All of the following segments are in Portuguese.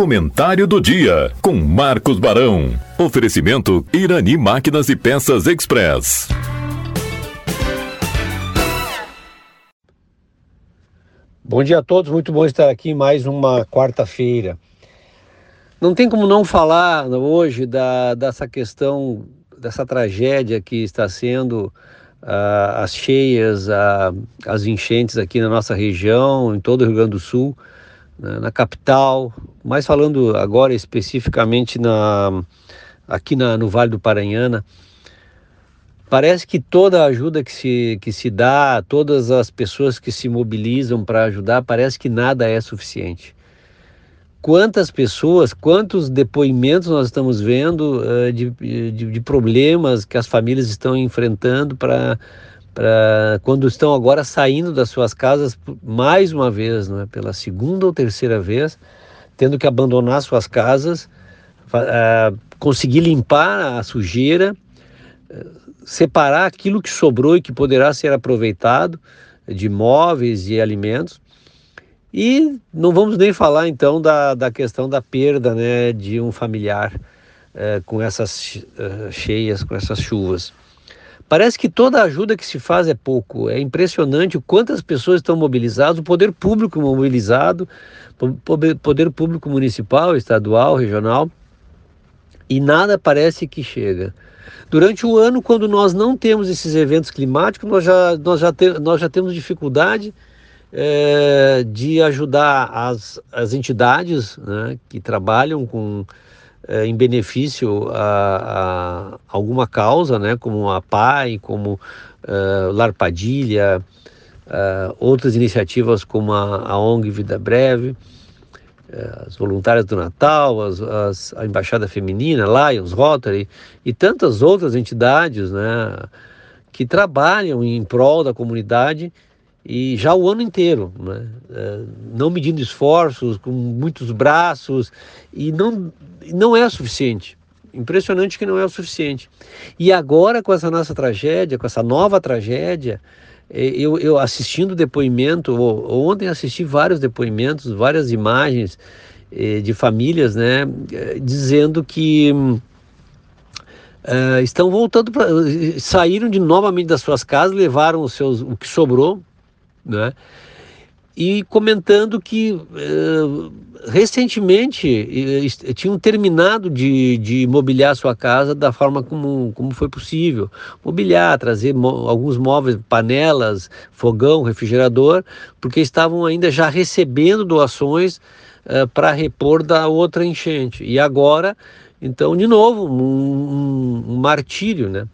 Comentário do dia com Marcos Barão. Oferecimento Irani Máquinas e Peças Express. Bom dia a todos, muito bom estar aqui mais uma quarta-feira. Não tem como não falar hoje da, dessa questão, dessa tragédia que está sendo uh, as cheias, uh, as enchentes aqui na nossa região, em todo o Rio Grande do Sul, né, na capital, mas falando agora especificamente na, aqui na, no Vale do Paranhana. Parece que toda a ajuda que se, que se dá, todas as pessoas que se mobilizam para ajudar, parece que nada é suficiente. Quantas pessoas, quantos depoimentos nós estamos vendo uh, de, de, de, problemas que as famílias estão enfrentando para quando estão agora saindo das suas casas mais uma vez, né, pela segunda ou terceira vez, tendo que abandonar suas casas, uh, conseguir limpar a sujeira, separar aquilo que sobrou e que poderá ser aproveitado de móveis e alimentos. E não vamos nem falar então da, da questão da perda né, de um familiar eh, com essas uh, cheias, com essas chuvas. Parece que toda ajuda que se faz é pouco. É impressionante o quantas pessoas estão mobilizadas, o poder público mobilizado, poder público municipal, estadual, regional, e nada parece que chega. Durante o ano, quando nós não temos esses eventos climáticos, nós já, nós já, te, nós já temos dificuldade é, de ajudar as, as entidades né, que trabalham com, é, em benefício a, a, alguma causa, né, como a PAI, como é, Lar Padilha, é, outras iniciativas como a, a ONG Vida Breve. Eh, as voluntárias do Natal, as, as, a Embaixada Feminina, Lions, Rotary e tantas outras entidades né, que trabalham em prol da comunidade e já o ano inteiro, né, eh, não medindo esforços, com muitos braços e não, não é suficiente. Impressionante que não é o suficiente. E agora, com essa nossa tragédia, com essa nova tragédia, é, eu, eu assistindo depoimento, ontem assisti vários depoimentos, várias imagens eh, de famílias, né, dizendo que uh, estão voltando para, saíram de novamente das suas casas, levaram os seus, o que sobrou, né, e comentando que uh, recentemente tinham terminado de, de mobiliar sua casa da forma como, como foi possível. Mobiliar, trazer alguns móveis, panelas, fogão, refrigerador, porque estavam ainda já recebendo doações uh, para repor da outra enchente. E agora, então, de novo, um, um, um martírio, né?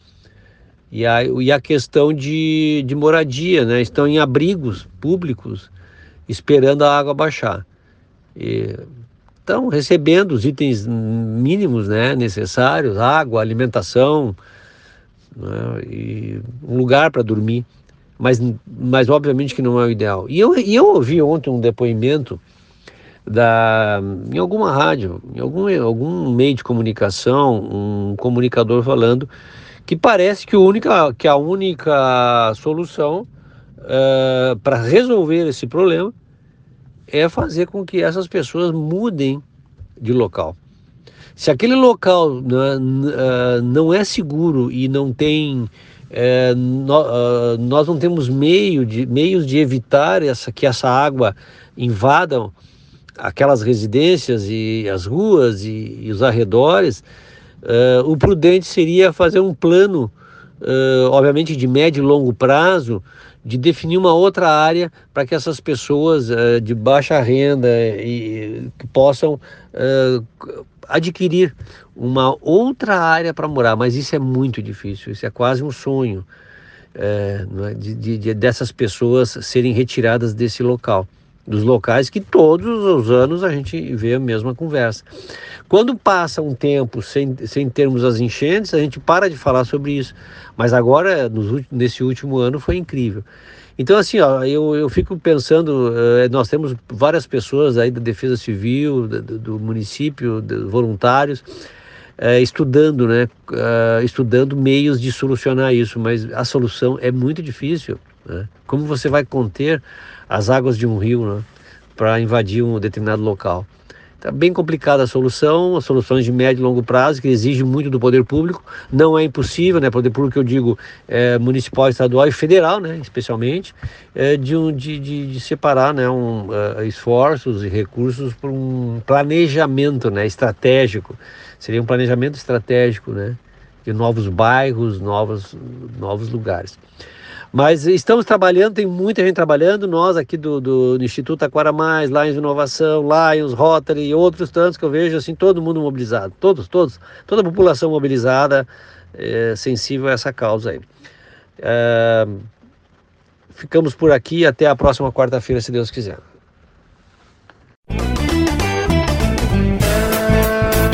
E a, e a questão de, de moradia, né? Estão em abrigos públicos esperando a água baixar. E estão recebendo os itens mínimos né, necessários, água, alimentação, né, e um lugar para dormir, mas, mas obviamente que não é o ideal. E eu, e eu ouvi ontem um depoimento da, em alguma rádio, em algum, algum meio de comunicação, um comunicador falando que parece que, única, que a única solução uh, para resolver esse problema é fazer com que essas pessoas mudem de local. Se aquele local não é, seguro e não tem é, nós não temos meio de, meios de evitar essa, que essa água invada aquelas residências e as ruas e, e os arredores, é, o prudente seria fazer um plano, obviamente de médio e longo prazo, de definir uma outra área para que essas pessoas uh, de baixa renda e, que possam uh, adquirir uma outra área para morar, mas isso é muito difícil, isso é quase um sonho uh, de, de, de, dessas pessoas serem retiradas desse local dos locais que todos os anos a gente vê a mesma conversa. Quando passa um tempo sem, sem termos as enchentes, a gente para de falar sobre isso. Mas agora, nos, nesse último ano, foi incrível. Então, assim, ó, eu, eu fico pensando, uh, nós temos várias pessoas aí da Defesa Civil, do, do município, voluntários, uh, estudando, né? Uh, estudando meios de solucionar isso, mas a solução é muito difícil. Né? Como você vai conter as águas de um rio né? para invadir um determinado local? Está bem complicada a solução, as soluções de médio e longo prazo, que exigem muito do poder público. Não é impossível, né? Poder público, eu digo, é, municipal, estadual e federal, né? Especialmente, é, de, um, de, de, de, separar né? Um, uh, esforços e recursos para um planejamento né? estratégico. Seria um planejamento estratégico, né? De novos bairros, novos, novos lugares. Mas estamos trabalhando, tem muita gente trabalhando, nós aqui do, do, Instituto Aquara Mais, em Inovação, Lions, Rotary e outros tantos que eu vejo, assim, todo mundo mobilizado, todos, todos, toda a população mobilizada, é, sensível a essa causa aí. É, ficamos por aqui, até a próxima quarta-feira, se Deus quiser.